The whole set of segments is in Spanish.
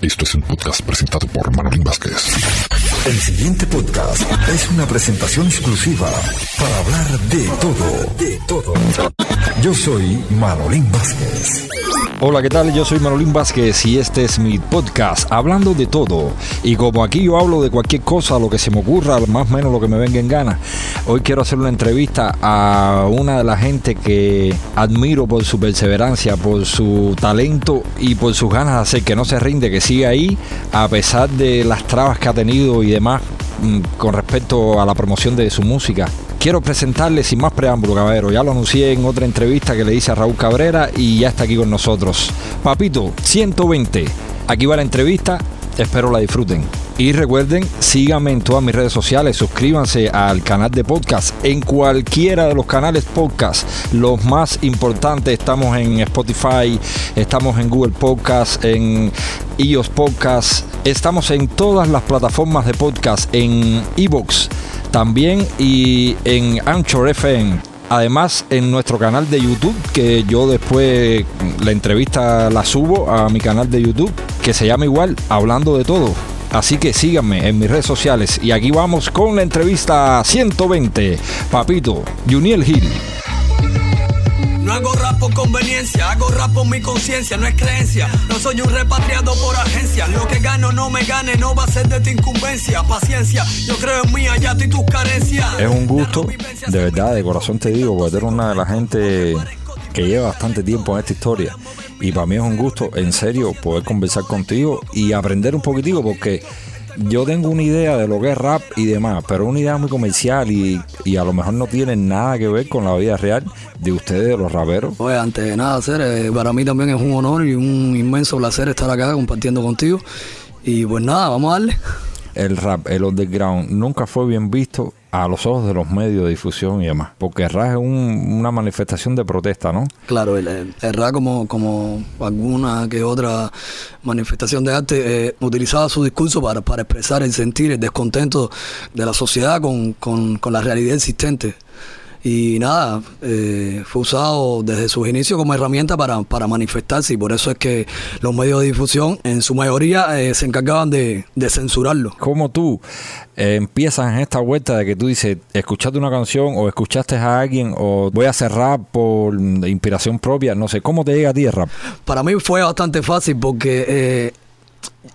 Esto es un podcast presentado por Manolín Vázquez. El siguiente podcast es una presentación exclusiva para hablar de todo. De todo. Yo soy Manolín Vázquez. Hola, ¿qué tal? Yo soy Manolín Vázquez y este es mi podcast, hablando de todo. Y como aquí yo hablo de cualquier cosa, lo que se me ocurra, más o menos lo que me venga en gana, hoy quiero hacer una entrevista a una de la gente que admiro por su perseverancia, por su talento y por sus ganas de hacer que no se rinde, que sigue ahí, a pesar de las trabas que ha tenido y demás mm, con respecto a la promoción de su música. Quiero presentarle sin más preámbulo, caballero. Ya lo anuncié en otra entrevista que le hice a Raúl Cabrera y ya está aquí con nosotros. Papito, 120. Aquí va la entrevista. Espero la disfruten. Y recuerden, síganme en todas mis redes sociales, suscríbanse al canal de podcast, en cualquiera de los canales podcast. Los más importantes, estamos en Spotify, estamos en Google Podcast, en iOS Podcast, estamos en todas las plataformas de podcast, en Evox también y en Anchor FM. Además, en nuestro canal de YouTube, que yo después la entrevista la subo a mi canal de YouTube, que se llama igual, Hablando de Todo. Así que síganme en mis redes sociales. Y aquí vamos con la entrevista 120. Papito, Juniel Gil. No hago rap por conveniencia, hago rap por mi conciencia, no es creencia. No soy un repatriado por agencia. Lo que gano no me gane, no va a ser de tu incumbencia. Paciencia, yo creo en mí, allá y tus carencias. Es un gusto, de verdad, de corazón te digo, porque eres una de la gente que lleva bastante tiempo en esta historia. Y para mí es un gusto, en serio, poder conversar contigo y aprender un poquitico, porque yo tengo una idea de lo que es rap y demás, pero una idea muy comercial y, y, a lo mejor no tiene nada que ver con la vida real de ustedes, de los raperos. Pues antes de nada, hacer, eh, para mí también es un honor y un inmenso placer estar acá compartiendo contigo. Y pues nada, vamos a darle. El rap, el underground, nunca fue bien visto a los ojos de los medios de difusión y demás. Porque el es un, una manifestación de protesta, ¿no? Claro, el, el como, como alguna que otra manifestación de arte eh, utilizaba su discurso para, para expresar el sentir, el descontento de la sociedad con, con, con la realidad existente y nada, eh, fue usado desde sus inicios como herramienta para, para, manifestarse y por eso es que los medios de difusión en su mayoría eh, se encargaban de, de, censurarlo. ¿Cómo tú eh, empiezas en esta vuelta de que tú dices, escuchaste una canción o escuchaste a alguien o voy a hacer rap por inspiración propia? No sé, ¿cómo te llega a ti el rap? Para mí fue bastante fácil porque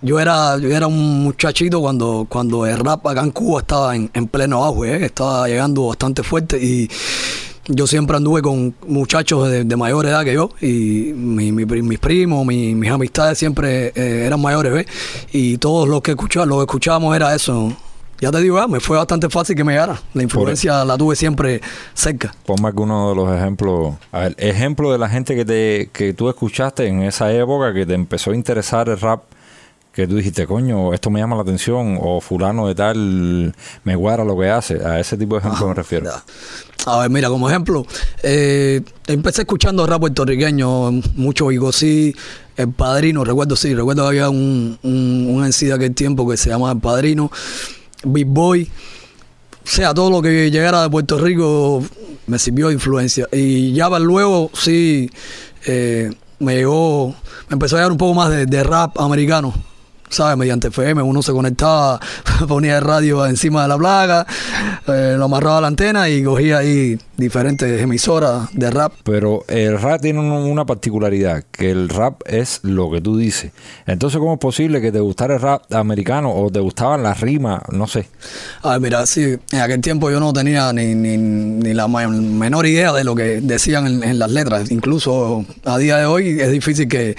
yo era, yo era un muchachito cuando, cuando el rap acá en Cuba estaba en, en pleno auge, ¿eh? estaba llegando bastante fuerte y yo siempre anduve con muchachos de, de mayor edad que yo y mi, mi, mis primos, mi, mis amistades siempre eh, eran mayores, ¿ves? Y todos los que escuchaban, lo que escuchábamos era eso. Ya te digo, me fue bastante fácil que me llegara. La influencia la tuve siempre cerca. Ponme alguno de los ejemplos. A ver, ejemplo de la gente que, te, que tú escuchaste en esa época que te empezó a interesar el rap que tú dijiste, coño, esto me llama la atención, o fulano de tal me guarda lo que hace. A ese tipo de ejemplo ah, me refiero. A ver, mira, como ejemplo, eh, empecé escuchando rap puertorriqueño, mucho Bigosí, El Padrino, recuerdo, sí, recuerdo que había un, un, un MC de aquel tiempo que se llamaba El Padrino, Big Boy, o sea, todo lo que llegara de Puerto Rico me sirvió de influencia. Y ya luego, sí, eh, me llegó, me empezó a llegar un poco más de, de rap americano. ¿Sabes? Mediante FM, uno se conectaba, ponía el radio encima de la placa, eh, lo amarraba a la antena y cogía ahí diferentes emisoras de rap. Pero el rap tiene una particularidad, que el rap es lo que tú dices. Entonces, ¿cómo es posible que te gustara el rap americano o te gustaban las rimas? No sé. A ver, mira, sí, en aquel tiempo yo no tenía ni, ni, ni la menor idea de lo que decían en, en las letras. Incluso a día de hoy es difícil que,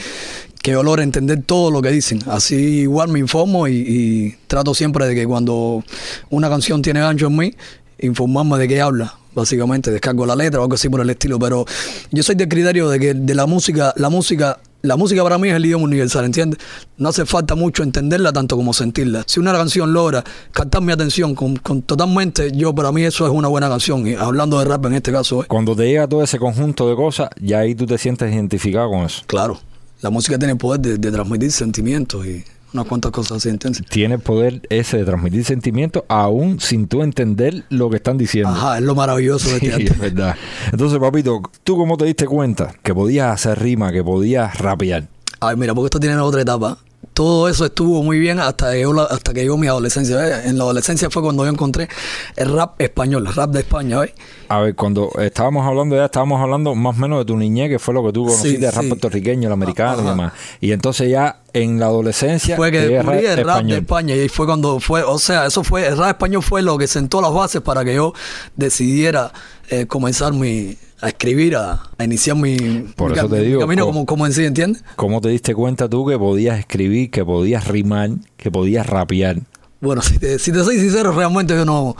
que yo logre entender todo lo que dicen. Así igual me informo y, y, trato siempre de que cuando una canción tiene gancho en mí, informarme de qué habla. Básicamente, descargo la letra o algo así por el estilo. Pero yo soy del criterio de que de la música, la música, la música para mí es el idioma universal, ¿entiendes? No hace falta mucho entenderla tanto como sentirla. Si una canción logra captar mi atención con, con totalmente, yo para mí eso es una buena canción. Y hablando de rap en este caso. ¿eh? Cuando te llega todo ese conjunto de cosas, ya ahí tú te sientes identificado con eso. Claro la música tiene poder de, de, transmitir sentimientos y unas cuantas cosas así intensas. Tiene poder ese de transmitir sentimientos aún sin tú entender lo que están diciendo. Ajá, es lo maravilloso de sí, este es verdad. Entonces, papito, ¿tú cómo te diste cuenta que podías hacer rima, que podías rapear? Ay, mira, porque esto tiene otra etapa. Todo eso estuvo muy bien hasta que la- hasta que llegó mi adolescencia. En la adolescencia fue cuando yo encontré el rap español, el rap de España. ¿ves? A ver, cuando estábamos hablando ya, estábamos hablando más o menos de tu niñez, que fue lo que tú conociste, Sí, el rap sí. puertorriqueño, el americano y demás. Y entonces ya en la adolescencia fue que descubrí el rap de. España y fue cuando fue, o sea, eso fue, el rap español fue lo que sentó las bases para que yo decidiera eh, comenzar mi, a escribir, a, a iniciar mi, Por mi eso te mi digo, camino co- como, como en sí, ¿entiendes? ¿Cómo te diste cuenta tú que podías escribir, que podías rimar, que podías rapear? Bueno, si te, si te soy sincero, realmente yo no,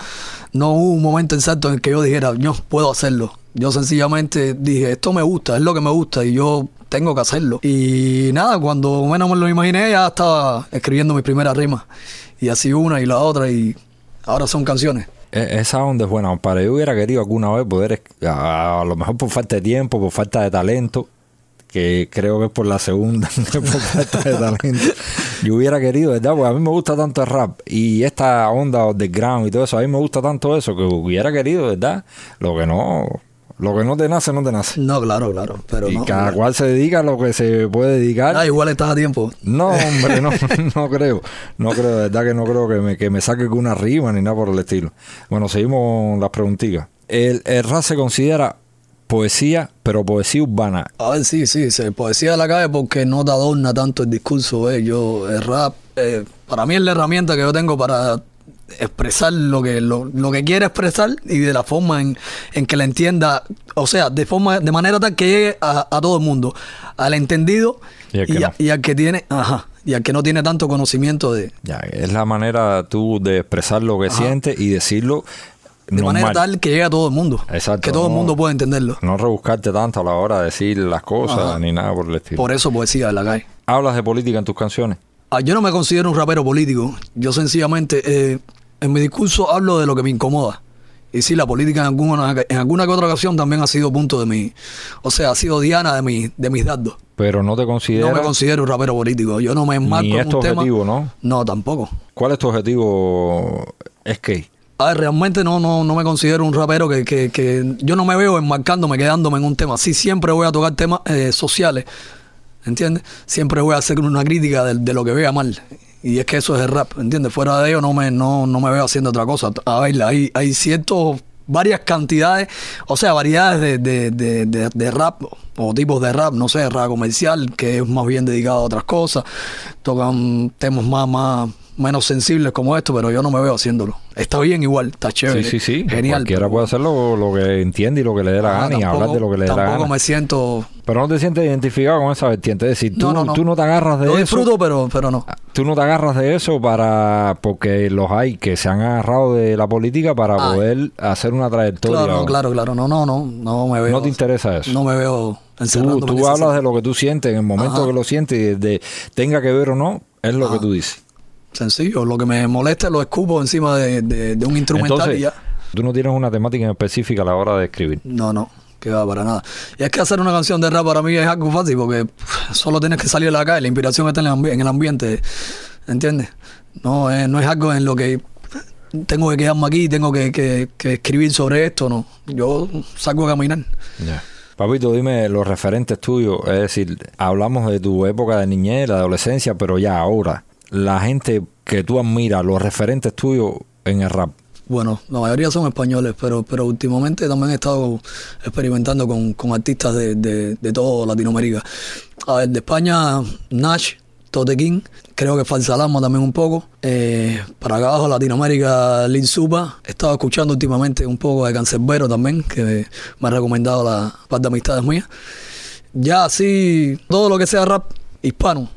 no hubo un momento exacto en el que yo dijera, yo puedo hacerlo. Yo sencillamente dije, esto me gusta, es lo que me gusta y yo tengo que hacerlo. Y nada, cuando menos me lo imaginé, ya estaba escribiendo mis primeras rimas. Y así una y la otra y ahora son canciones. E- Esa onda es buena. Para yo hubiera querido alguna vez poder, a, lo mejor por falta de tiempo, por falta de talento, que creo que es por la segunda, por falta de talento. Yo hubiera querido, ¿verdad? Porque a mí me gusta tanto el rap y esta onda underground y todo eso, a mí me gusta tanto eso que hubiera querido, ¿verdad? Lo que no, lo que no te nace, no te nace. No, claro, claro. Pero y no, cada cual se dedica a lo que se puede dedicar. Ah, igual estás a tiempo. No, hombre, no, no creo. No creo, de verdad que no creo que me, que me saque una rima ni nada por el estilo. Bueno, seguimos con las preguntitas. El, el rap se considera poesía, pero poesía urbana. A ver, sí, sí, se poesía de la calle porque no te adorna tanto el discurso. ¿ves? Yo, el rap, eh, para mí es la herramienta que yo tengo para expresar lo que lo, lo que quiere expresar y de la forma en, en que la entienda, o sea, de forma de manera tal que llegue a, a todo el mundo, al entendido Y al que y, a- no. y al que tiene, ajá, y al que no tiene tanto conocimiento de, Ya, es la manera tú de expresar lo que sientes y decirlo de manera tal que llegue a todo el mundo, Exacto, que todo el no- mundo pueda entenderlo. No rebuscarte tanto a la hora de decir las cosas Ajá. ni nada por el estilo. Por eso poesía de la calle. ¿Hablas de política en tus canciones? Ah, yo no me considero un rapero político. Yo sencillamente eh, en mi discurso hablo de lo que me incomoda. Y sí, la política en alguna, en alguna que otra ocasión también ha sido punto de mi... O sea, ha sido diana de, mi, de mis dardos. Pero no te No consideras... me considero un rapero político. Yo no me enmarco Ni en es tu un tema... objetivo, ¿no? No, tampoco. ¿Cuál es tu objetivo? Es que... A ver, realmente no, no, no me considero un rapero que, que, que yo no me veo enmarcándome, quedándome en un tema. Sí, siempre voy a tocar temas eh, sociales, ¿entiendes? Siempre voy a hacer una crítica de, lo que vea mal. Y es que eso es el rap, ¿entiendes? Fuera de ello no me, no, no me veo haciendo otra cosa. A ver, hay, hay ciertos, varias cantidades, o sea, variedades de, de, de, de- de rap o tipos de rap, no sé, rap comercial, que es más bien dedicado a otras cosas. Tocan temas más, más, menos sensibles como esto, pero yo no me veo haciéndolo. Está bien igual, está chévere. Sí, sí, sí. Genial. Cualquiera puede hacer lo, que entiende y lo que le dé la Ah, gana y tampoco- hablar de lo que le dé la Tampoco gana. me siento... Pero no te sientes identificado con esa vertiente. Es decir, tú No, no, no, tú no te agarras de Lo eso. disfruto, pero, pero no. Tú no te agarras de eso para porque los hay que se han agarrado de la política para Ay. poder hacer una trayectoria. Claro, claro, claro. No, no, no. No me veo... No te interesa eso. No me veo Tú, hablas de lo que tú sientes en el momento Ajá. que lo sientes y de tenga que ver o no, es lo que tú dices. Sencillo. Lo que me molesta lo escupo encima de, de- de un instrumental Entonces, y ya. tú no tienes una temática en específica a la hora de escribir. No, no. Que va para nada. Y es que hacer una canción de rap para mí es algo fácil porque solo tienes que salir a la calle. La inspiración está en el, ambi- en el ambiente. ¿Entiendes? No, es- no es algo en lo que tengo que quedarme aquí, tengo que, que- que escribir sobre esto. No. Yo salgo a caminar. Papito, dime los referentes tuyos, es decir, hablamos de tu época de niñez, la adolescencia, pero ya ahora, la gente que tú admiras, los referentes tuyos en el rap. Bueno, la mayoría son españoles, pero, pero últimamente también he estado experimentando con, con artistas de, de, de Latinoamérica. A ver, de España, Nash, Tote King, creo que Falsa Alarma también un poco. Eh, para acá abajo, Latinoamérica, Lil Supa. He estado escuchando últimamente un poco de Cancerbero también, que me ha recomendado la par de amistades mías. Ya así, todo lo que sea rap hispano.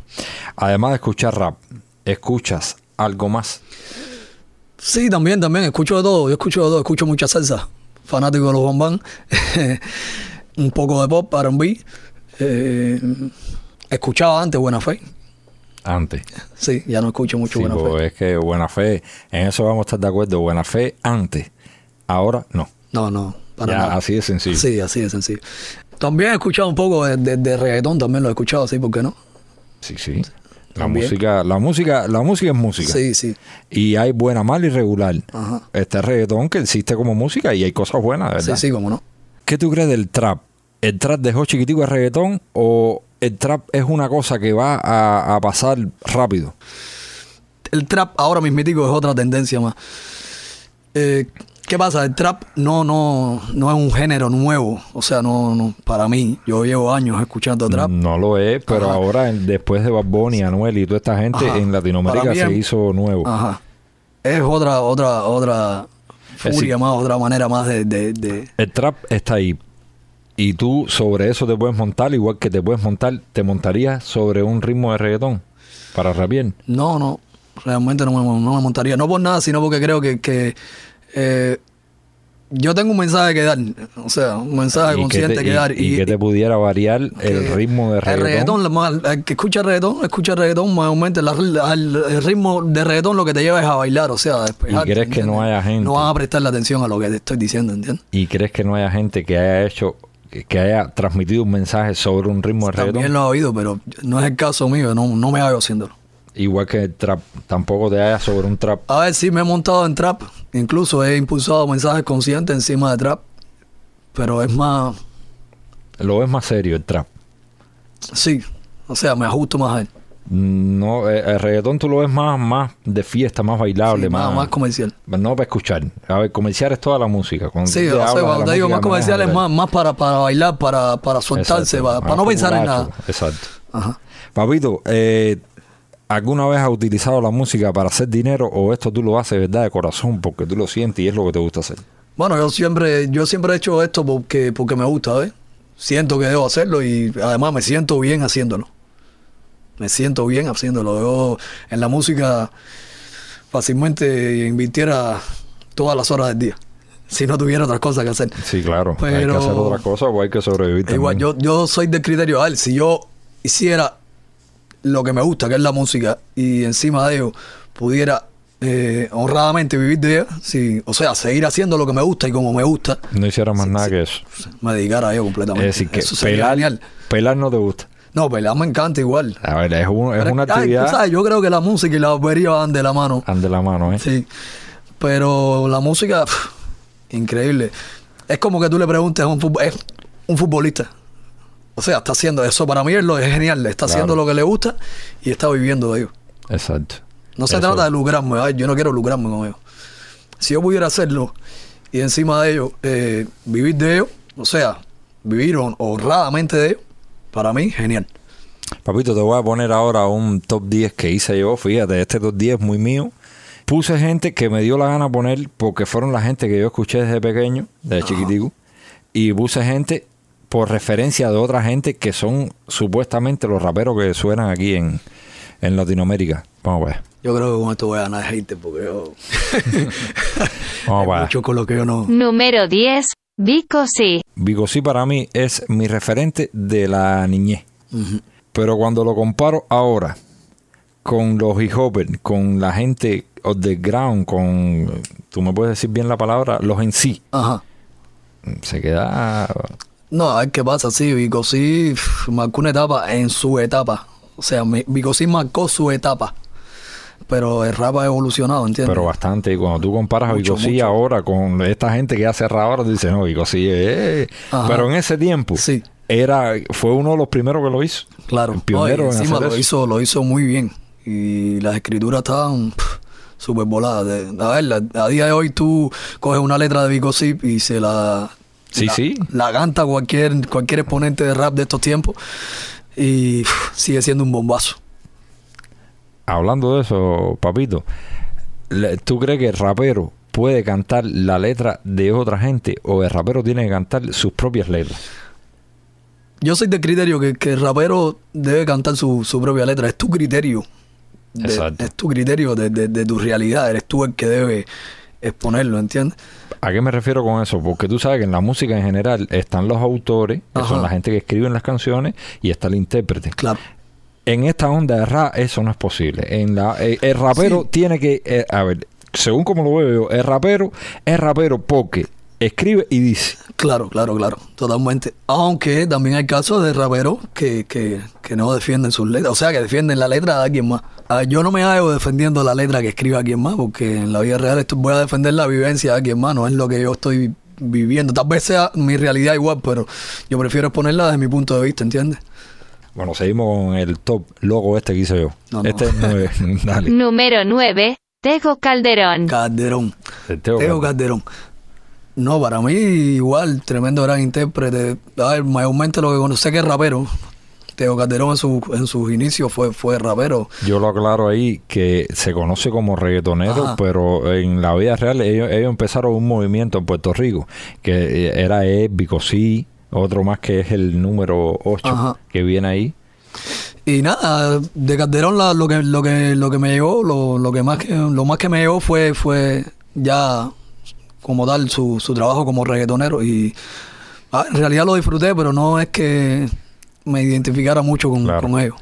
Además de escuchar rap, escuchas algo más. Sí, también, también. Escucho de todo. Yo escucho de todo. Escucho mucha salsa. Fanático de los bombán. un poco de pop, R&B. Eh, escuchaba antes Buena Fe. Antes. Sí, ya no escucho mucho Sí, Buena pues Fe. es que buena fe, en eso vamos a estar de acuerdo. Buena fe antes, ahora no. No, no, para Ya, nada. así de sencillo. Sí, así de sencillo. También he escuchado un poco de, de- de reggaetón, también lo he escuchado, sí, ¿por qué no? Sí, sí. La También. música, la música, la música es música. Sí, sí. Y hay buena, mala y regular. Ajá. Este reggaetón que existe como música y hay cosas buenas, ¿verdad? Sí, sí, cómo no. ¿Qué tú crees del trap? ¿El trap dejó chiquitico el reggaetón o el trap es una cosa que va a, a pasar rápido. El trap ahora mismitico es otra tendencia más. Eh, ¿Qué pasa? El trap no, no, no es un género nuevo. O sea, no, no, para mí, yo llevo años escuchando trap. No lo es, pero Ajá. ahora después de Bad Bunny, Anuel y toda esta gente Ajá. en Latinoamérica se es- hizo nuevo. Ajá. Es otra, otra, otra furia decir- más, otra manera más de, de, de- El trap está ahí. Y tú sobre eso te puedes montar, igual que te puedes montar, te montarías sobre un ritmo de reggaetón para rapear. No, no, realmente no me, no me montaría. No por nada, sino porque creo que, que, eh, yo tengo un mensaje que dar. O sea, un mensaje que consciente te, que y- dar. y que te pudiera variar el ritmo de El reggaetón. reggaetón, la más- el que escucha reggaetón, escucha reggaetón, la- la- el, el ritmo de reggaetón lo que te lleva es a bailar, o sea, a despejarte, ¿Y crees que no haya gente? No van a prestarle atención a lo que te estoy diciendo, ¿entiendes? ¿Y crees que no haya gente que haya hecho, que- haya transmitido un mensaje sobre un ritmo de También reggaetón? lo he oído, pero no es el caso mío, no, no me hago haciéndolo. Igual que el trap, tampoco te haya sobre un trap. A ver, sí me he montado en trap, incluso he impulsado mensajes conscientes encima de trap, pero es más, Lo ves más serio el trap. sí, o sea, me ajusto más a él, No, eh, el reggaetón tú lo ves más, más de fiesta, más bailable, Sí, más, más, comercial. No para escuchar. A ver, comercial es toda la música. Cuando Sí, te o sea, cuando te digo más comercial es más, más para, para bailar, para, para soltarse, Exacto, para, no pensar en nada. Exacto. Ajá. Papito, eh, ¿alguna vez has utilizado la música para hacer dinero o esto tú lo haces, verdad, de corazón, porque tú lo sientes y es lo que te gusta hacer? Bueno, yo siempre, yo siempre he hecho esto porque, porque me gusta, ¿ves? Siento que debo hacerlo y además me siento bien haciéndolo. Me siento bien haciéndolo. Yo en la música fácilmente invirtiera todas las horas del día. Si no tuviera otras cosas que hacer. Sí, claro. Hay que Pero- hacer otra cosa o hay que sobrevivir también. Igual, yo, yo soy del criterio, a ver, si yo hiciera lo que me gusta, que es la música, y encima de ello pudiera eh, honradamente vivir de ella, sí, o sea, seguir haciendo lo que me gusta y como me gusta, No hicieras más nada que eso. me dedicara a ello Es completamente. decir, que Eso sería pelar, genial. pelar no te gusta. No, pelear me encanta igual. A ver, es, un- es Pero, una ay, actividad sabes, yo creo que la música y la barbería van de la mano. ande de la mano, ¿eh? Sí. Pero la música, increíble. Es como que tú le preguntes a un, es un futbolista. O sea, está haciendo eso. Para mí es, lo, es genial. Está Claro. haciendo lo que le gusta y está viviendo de ello. Exacto. No se Eso- trata de lucrarme. ay, yo no quiero lucrarme con ello. Si yo pudiera hacerlo y encima de ello eh, vivir de ello, o sea, vivir hon- honradamente de ello, para mí, genial. Papito, te voy a poner ahora un top 10 que hice yo. Fíjate, este top 10 es muy mío. Puse gente que me dio la gana poner porque fueron la gente que yo escuché desde pequeño, desde chiquitico. Y puse gente por referencia de otra gente que son supuestamente los raperos que suenan aquí en, en Latinoamérica. Vamos a ver. Yo creo que con esto voy a ganar hate porque yo. Vamos a ver. mucho con lo que yo no. Número 10. Vico sí. Vigo sí para mí es mi referente de la niñez. Pero cuando lo comparo ahora con los hip hopers, con la gente underground, con, tú me puedes decir bien la palabra, los en sí, Ajá. se queda... No, a ver qué pasa, sí, Vico sí marcó una etapa en su etapa. O sea, Vico sí marcó su etapa. Pero el rap ha evolucionado, ¿entiendes? Pero bastante, y cuando tú comparas a Mucho, Vico sí mucho. ahora con esta gente que hace rap ahora, dices, no, Vico sí, eh". Pero en ese tiempo Sí. era, fue uno de los primeros que lo hizo. Claro, El pionero No, y en encima hacer lo eso. hizo, lo hizo muy bien. Y las escrituras estaban súper voladas. A ver, la- a día de hoy tú coges una letra de Vico Zip y se la, Sí, la, sí. la canta cualquier, cualquier exponente de rap de estos tiempos y sigue siendo un bombazo. Hablando de eso, papito, ¿tú crees que el rapero puede cantar la letra de otra gente o el rapero tiene que cantar sus propias letras? Yo soy del criterio que, que el rapero debe cantar su, su propia letra. Es tu criterio. De- Exacto. Es tu criterio de, de- de tu realidad. Eres tú el que debe exponerlo, ¿entiendes? ¿A qué me refiero con eso? Porque tú sabes que en la música en general están los autores, que Ajá. son la gente que escriben las canciones, y está el intérprete. Claro. En esta onda de rap eso no es posible. En la, eh, el rapero Sí. tiene que, eh, a ver, según como lo veo yo, el rapero es rapero porque escribe y dice. Claro, claro, claro, totalmente. Aunque también hay casos de raperos que, que, que no defienden sus letras, o sea, que defienden la letra de alguien más. Yo no me hallo defendiendo la letra que escribe alguien más, porque en la vida real esto, voy a defender la vivencia de alguien más, no es lo que yo estoy viviendo. Tal vez sea mi realidad igual, pero yo prefiero exponerla desde mi punto de vista, ¿entiendes? Bueno, seguimos con el top logo este que hice yo. No, no. Este es nueve. Dale. Número 9. Tego Calderón. Calderón. El Teo Teo Calderón. No, para mí igual, tremendo gran intérprete. A ver, mayormente lo que conoce que es rapero. Teo Calderón en, su, en sus inicios fue, fue rapero. Yo lo aclaro ahí que se conoce como reggaetonero, Ajá. pero en la vida real ellos, ellos empezaron un movimiento en Puerto Rico que eh, era él, Bicosí, otro más que es el número 8 Ajá. que viene ahí. Y nada, de Calderón la- lo que lo que lo que me llegó, lo, lo que más que lo más que me llegó fue fue ya como tal su, su trabajo como reggaetonero y ah, en realidad lo disfruté, pero no es que me identificara mucho con, Claro. con ellos.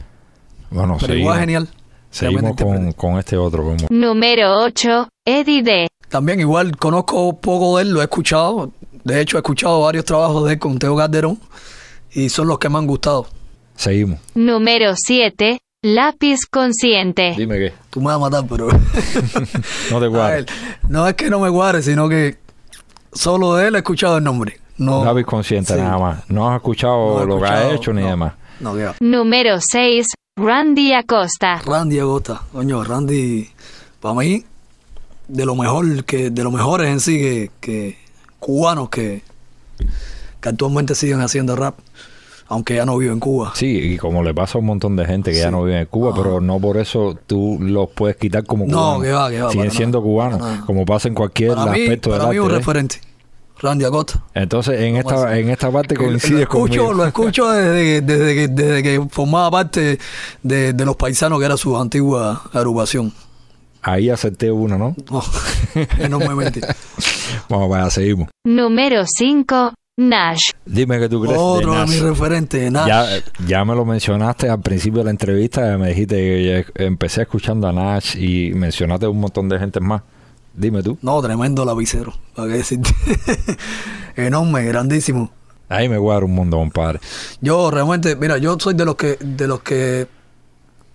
Bueno, Pero seguimos, igual genial. seguimos con, con este otro. como- Número 8. Eddie D. También igual conozco poco de él, lo he escuchado. De hecho, he escuchado varios trabajos de él con Teo Calderón y son los que me han gustado. Seguimos. Número 7. Lápiz Consciente. Dime qué. Tú me vas a matar, pero... No te ver, no es que no me guarde, sino que solo de él he escuchado el nombre. No, Lápiz consciente Sí. nada más. No has escuchado No lo que ha hecho ni no. demás. No. Número 6. Randy Acosta. Randy Agosta, coño, Randy, para mí, de lo mejor que, de los mejores en sí que, que cubanos que, que actualmente siguen haciendo rap, aunque ya no vive en Cuba. Sí, y como le pasa a un montón de gente que ya no vive en Cuba, Ajá. pero no por eso tú los puedes quitar como No, cubanos. que va, que va, Siguen siendo cubanos, como pasa en cualquier para mí, aspecto del para mí arte. un ¿ves? referente, Randy Acosta. Entonces, en ¿Cómo esta, así? en esta parte Que lo coincides escucho, conmigo. lo escucho desde, que- desde, que, desde que formaba parte de, de los paisanos que era su antigua agrupación. Ahí acepté uno, ¿no? Oh, enormemente. Vamos, vaya, seguimos. Número 5. Nash. Dime que tú crees Otro de de Nas. mis referentes, Nash. Ya, ya me lo mencionaste al principio de la entrevista, me dijiste que empecé escuchando a Nash y mencionaste un montón de gente más. Dime tú. No, tremendo lapicero. ¿Para qué decirte? Enorme, grandísimo. Ahí me guarda un mundo, compadre. Yo realmente, mira, yo soy de los que, de los que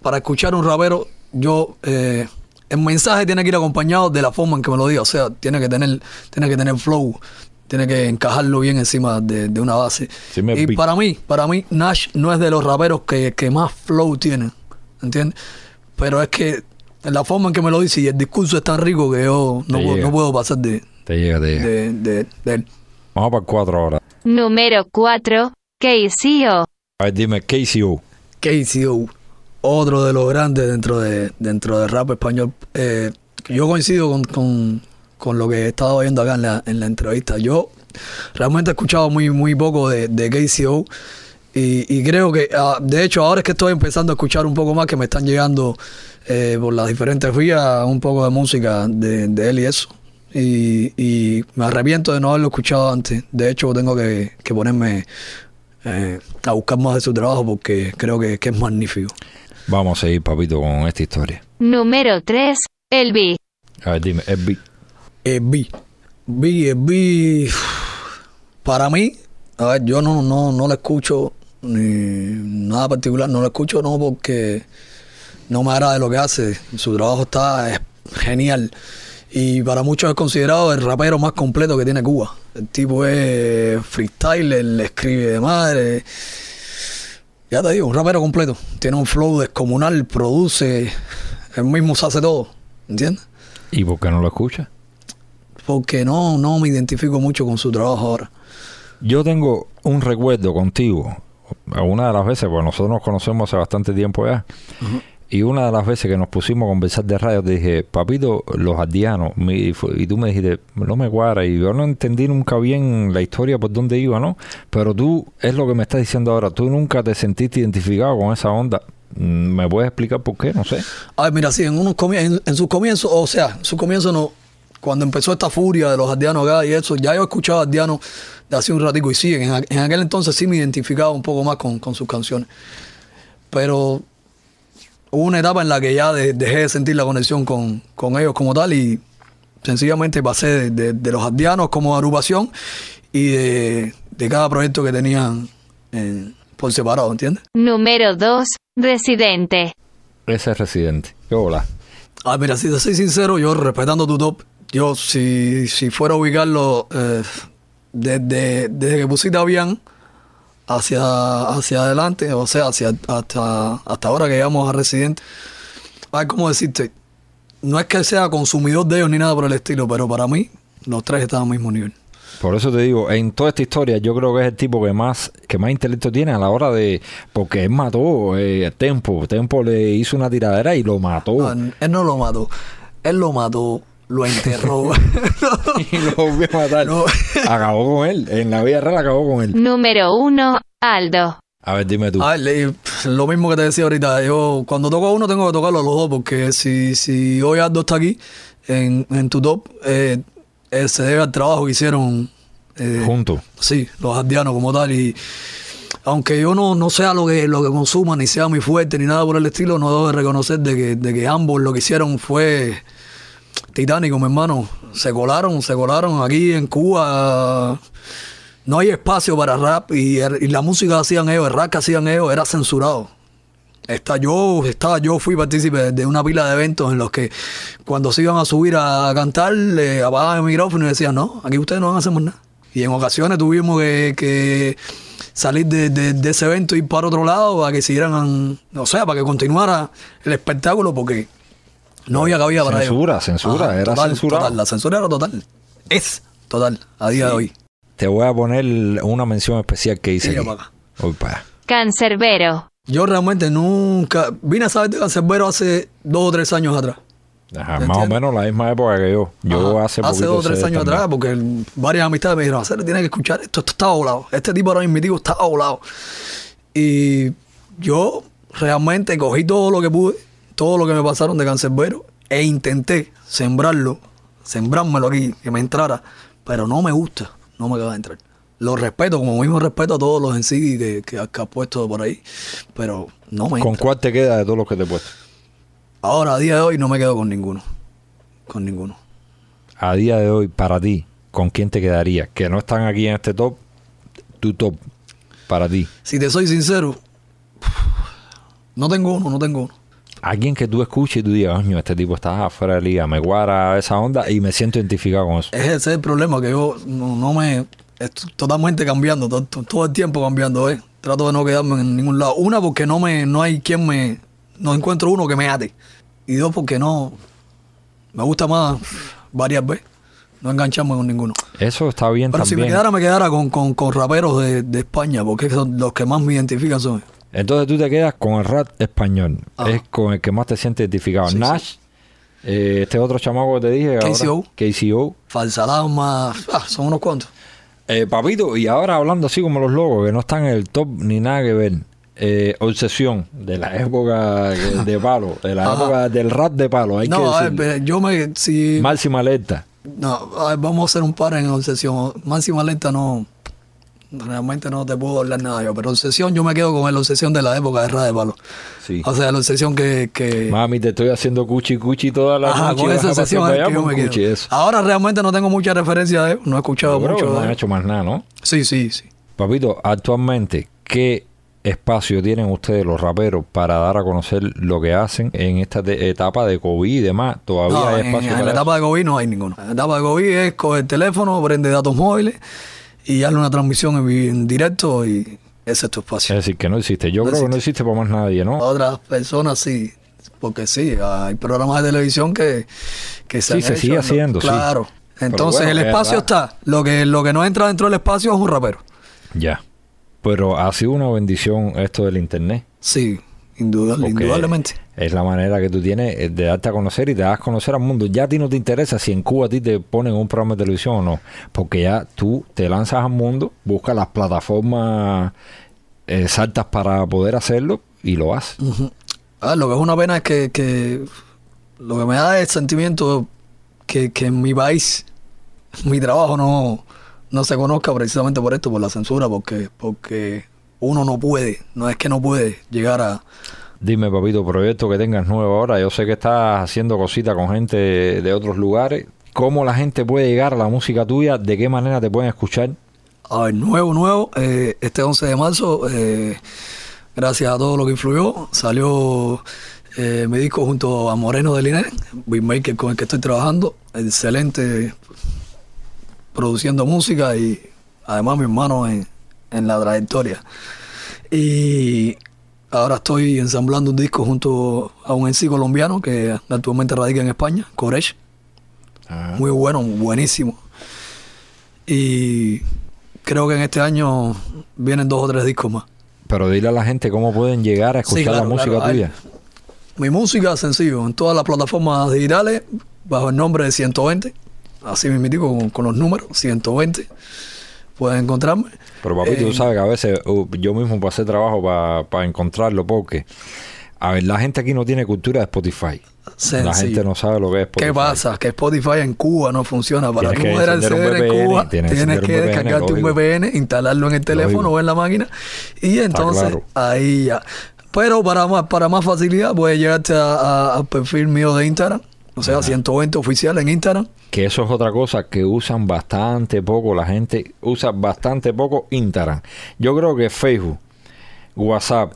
para escuchar un rapero, yo eh, el mensaje tiene que ir acompañado de la forma en que me lo diga. O sea, tiene que tener, tiene que tener flow, tiene que encajarlo bien encima de, de una base. Sí, y para mí, para mí, Nash no es de los raperos que, que más flow tiene. ¿Entiendes? Pero es que la forma en que me lo dice y el discurso es tan rico que yo no, puedo, llega. no puedo pasar de, Te llega, te llega. de, de- de él. Vamos para cuatro ahora. Número 4. KCO. A ver, dime, KCO. KCO, otro de los grandes dentro de dentro del rap español. Eh, yo coincido con, con, con lo que he estado viendo acá en la, en la entrevista. Yo realmente he escuchado muy, muy poco de, de KCO y, y creo que, ah, de hecho, ahora es que estoy empezando a escuchar un poco más que me están llegando eh, por las diferentes vías un poco de música de, de él y eso. Y, me arrepiento de no haberlo escuchado antes. De hecho, tengo que, que ponerme eh, a buscar más de su trabajo porque creo que, que es magnífico. Vamos a seguir, papito, con esta historia. Número 3. El B. A ver, dime, es Big. El B. B, el B, para mí, a ver, yo no, no, no lo escucho ni nada particular, no lo escucho no porque no me agrada lo que hace, su trabajo está es genial y para muchos es considerado el rapero más completo que tiene Cuba. El tipo es freestyler, le escribe de madre. Ya te digo, un rapero completo. Tiene un flow descomunal, produce, él mismo se hace todo, ¿entiendes? ¿Y por qué no lo escuchas? porque no, no me identifico mucho con su trabajo ahora. Yo tengo un recuerdo contigo. Una de las veces, pues nosotros nos conocemos hace bastante tiempo ya. Y una de las veces que nos pusimos a conversar de radio, te dije, papito, los aldeanos. mi- Y, tú me dijiste, no me cuadra. Y yo no entendí nunca bien la historia por dónde iba, ¿no? Pero tú, es lo que me estás diciendo ahora, tú nunca te sentiste identificado con esa onda. Mm, ¿Me puedes explicar por qué? No sé. A ver, mira, sí, en, unos en, en sus comienzos, o sea, en sus comienzos no, cuando empezó esta furia de los aldeanos acá y eso, ya yo escuchaba aldeanos de hace un ratico y sí, en, en aquel entonces sí me identificaba un poco más con, con sus canciones. Pero hubo una etapa en la que ya de- dejé de sentir la conexión con, con ellos como tal y sencillamente pasé de, de- de los aldeanos como agrupación y de, de cada proyecto que tenían por separado, ¿entiendes? Número 2. Residente. Ese es residente. ¿Qué hola? Ah, mira, si te soy sincero, yo respetando tu top, yo si, si fuera a ubicarlo eh, desde, desde que pusiste a Bian hacia, hacia adelante, o sea, hacia, hasta, hasta ahora que llegamos a Residente. A ver, ¿cómo decirte? No es que sea consumidor de ellos ni nada por el estilo, pero para mí los tres están al mismo nivel. Por eso te digo, en toda esta historia yo creo que es el tipo que más que más intelecto tiene a la hora de... Porque él mató eh, Tempo. Tempo le hizo una tiradera y lo mató. No, él no lo mató. Él lo mató, lo enterró. y lo volvió a matar. No. Acabó con él. En la vida real acabó con él. Número 1, Aldo. A ver, dime tú. A ver, le- lo mismo que te decía ahorita, yo cuando toco a uno tengo que tocarlo a los dos, porque si, si hoy Aldo está aquí en, en tu top, eh, eh, se debe al trabajo que hicieron eh, Juntos. Sí, los aldeanos como tal. Y aunque yo no, no sea lo que, lo que consuma, ni sea muy fuerte, ni nada por el estilo, no debo de reconocer de que, de que ambos lo que hicieron fue titánico, mi hermano. Se colaron, se colaron aquí en Cuba. No hay espacio para rap y, y la música que hacían ellos, el rap que hacían ellos era censurado. Está, yo, estaba, yo fui partícipe de una pila de eventos en los que cuando se iban a subir a cantar, le apagaban el micrófono y decían, no, aquí ustedes no van a hacer nada. Y en ocasiones tuvimos que, salir de ese evento y ir para otro lado para que siguieran, o sea, para que continuara el espectáculo porque no había cabida para. Censura, censura, era total, censurado. total, la censura era total. Es total, a día de hoy. Te voy a poner una mención especial que hice Mira para acá. Voy para allá. Cancerbero. Yo realmente nunca vine a saber de Cancerbero hace dos o tres años atrás. Ajá, ¿Me más o menos la misma época que yo. Yo Ajá. hace poquito dos o tres años atrás, porque varias amistades me dijeron, hacer tiene que escuchar esto, esto está volado. Este tipo ahora mismo está volado. Y yo realmente cogí todo lo que pude, todo lo que me pasaron de cancerbero, e intenté sembrarlo, sembrármelo aquí, que me entrara, pero no me gusta, no me acaba de entrar. Lo respeto, como mismo respeto a todos los en sí que, que, que has puesto por ahí, pero no me ¿Con entra. cuál te queda de todos los que te he puesto? Ahora, a día de hoy, no me quedo con ninguno. Con ninguno. A día de hoy, para ti, ¿con quién te quedaría? Que no están aquí en este top, tu top, para ti. Si te soy sincero, no tengo uno, no tengo uno. Alguien que tú escuches y tú digas, coño, este tipo está fuera de liga, me guarda esa onda y me siento identificado con eso. Es ese es el problema, que yo no, no me... Estoy totalmente cambiando, to- to- todo, el tiempo cambiando, ¿eh? Trato de no quedarme en ningún lado. Una, porque no me no hay quien me... No encuentro uno que me ate. Y dos, porque no... Me gusta más varias veces. No engancharme con ninguno. Eso está bien Pero si me también. quedara, me quedara con, con, con raperos de, de España, porque son los que más me identifican son. Entonces tú te quedas con el rap español. Ajá. Es con el que más te sientes identificado. Sí, Nash, eh, este otro chamaco que te dije. ahora, KCO. KCO. Falsa Alarma, ah, son unos cuantos. Eh, papito, y ahora hablando así como los logos, que no están en el top ni nada que ver. Eh, obsesión de la época de palo, de la Ajá. época del rap de palo, hay no, a que ver, yo me... Si, Máxima alerta. No, a ver, vamos a hacer un par en obsesión. Máxima lenta no. Realmente no te puedo hablar nada yo. Pero obsesión, yo me quedo con la obsesión de la época de Ra de Palo. Sí. O sea, la obsesión que. que Mami, te estoy haciendo cuchi cuchi toda la Ajá, noche. con esa obsesión es que yo me quedo. eso. Ahora realmente no tengo mucha referencia de él. No he escuchado mucho. no han hecho más nada, ¿no? Sí, sí, sí. Papito, actualmente, ¿qué espacio tienen ustedes los raperos para dar a conocer lo que hacen en esta etapa de COVID y demás? ¿Todavía No, hay espacio en para la eso? etapa de COVID no hay ninguno. En la etapa de COVID es coger el teléfono, prende datos móviles y darle una transmisión en, en directo y ese es tu espacio. Es decir, que no existe. Yo No creo que no existe para más nadie, ¿no? Otras personas sí, porque sí, hay programas de televisión que, que se Sí, han se hecho sigue en lo- haciendo, sí. Claro. Entonces bueno, el es espacio verdad. está. Lo que, lo que no entra dentro del espacio es un rapero. Ya. Pero ha sido una bendición esto del internet. Sí, indudable, indudablemente. Es la manera que tú tienes eh, de darte a conocer y te das a conocer al mundo. Ya a ti no te interesa si en Cuba a ti te ponen un programa de televisión o no. Porque ya tú te lanzas al mundo, buscas las plataformas eh, exactas para poder hacerlo y lo haces. Ah, lo que es una pena es que, que lo que me da el sentimiento que, que en mi país mi trabajo no, no se conozca precisamente por esto, por la censura, porque, porque uno no puede, no es que no puede llegar a... Dime, papito, proyecto que tengas nuevo ahora. Yo sé que estás haciendo cositas con gente de otros lugares. ¿Cómo la gente puede llegar a la música tuya? ¿De qué manera te pueden escuchar? A ver, nuevo, nuevo, eh, este 11 de marzo, eh, gracias a todo lo que influyó, salió eh, mi disco junto a Moreno de Liner, beatmaker con el que estoy trabajando, excelente produciendo música y además mi hermano en, en la trayectoria. Y ahora estoy ensamblando un disco junto a un MC colombiano que actualmente radica en España, Koresh. Muy bueno, buenísimo. Y creo que en este año vienen dos o tres discos más. Pero dile a la gente cómo pueden llegar a escuchar Sí, claro, la música claro. tuya. Mi música, sencillo, en todas las plataformas digitales, bajo el nombre de 120, así me con, con los números, 120, pueden encontrarme. Pero papi, tú Eh, sabes que a veces uh, yo mismo pasé trabajo para encontrarlo porque, a ver, la gente aquí no tiene cultura de Spotify. La gente no sabe lo que es Spotify. ¿Qué pasa? Que Spotify en Cuba no funciona. Para tú que ver el CD en Cuba, tienes que tienes descargarte un. VPN, instalarlo en el teléfono Lógico. o en la máquina y entonces claro. ahí ya. Pero para más, para más facilidad puedes llegarte al perfil mío de Instagram, o sea, 120 oficial en Instagram. Que eso es otra cosa que usan bastante poco. La gente usa bastante poco Instagram. Yo creo que Facebook, WhatsApp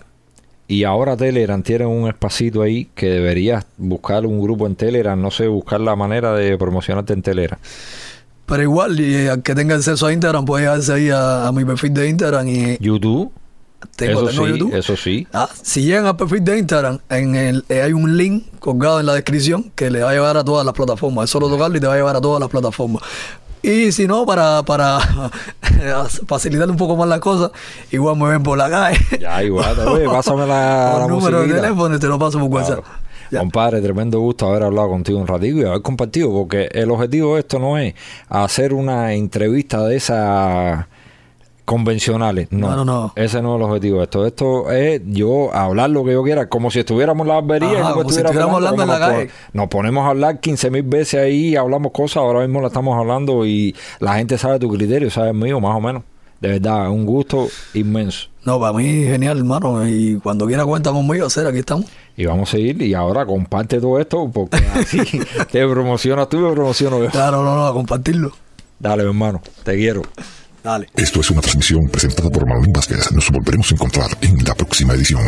y ahora Telegram tienen un espacito ahí que deberías buscar un grupo en Telegram. No sé, buscar la manera de promocionarte en Telegram. Pero igual, y, eh, al que tenga acceso a Instagram puede llegarse ahí a, a mi perfil de Instagram y YouTube. Tengo, eso tengo sí, YouTube. eso sí. Ah, si llegan al perfil de Instagram, en el, eh, hay un link colgado en la descripción que le va a llevar a todas las plataformas. Es solo tocarlo y te va a llevar a todas las plataformas. Y si no, para, para facilitar un poco más las cosas, igual me ven por la calle. Ya, igual. Oye, pásame la, la número de teléfono y te lo paso por WhatsApp. Claro. Ya. Compadre, tremendo gusto haber hablado contigo un ratito y haber compartido, porque el objetivo de esto no es hacer una entrevista de esas convencionales. No, No, no, no. Ese no es el objetivo de esto. Esto es yo hablar lo que yo quiera, como si estuviéramos en la barbería y Ajá, me como si estuviera estuviéramos hablando, hablando en la calle. Nos ponemos a hablar 15 mil veces ahí y hablamos cosas. Ahora mismo la estamos hablando y la gente sabe tu criterio, sabe el mío, más o menos. De verdad, un gusto inmenso. No, para mí genial, hermano. Y cuando quiera cuenta conmigo, hacer aquí estamos. Y vamos a seguir. Y ahora comparte todo esto porque así te promocionas tú y me promociono yo. Claro, no, no, a compartirlo. Dale, hermano. Te quiero. Esto es una transmisión presentada por Manolín Vázquez. Nos volveremos a encontrar en la próxima edición.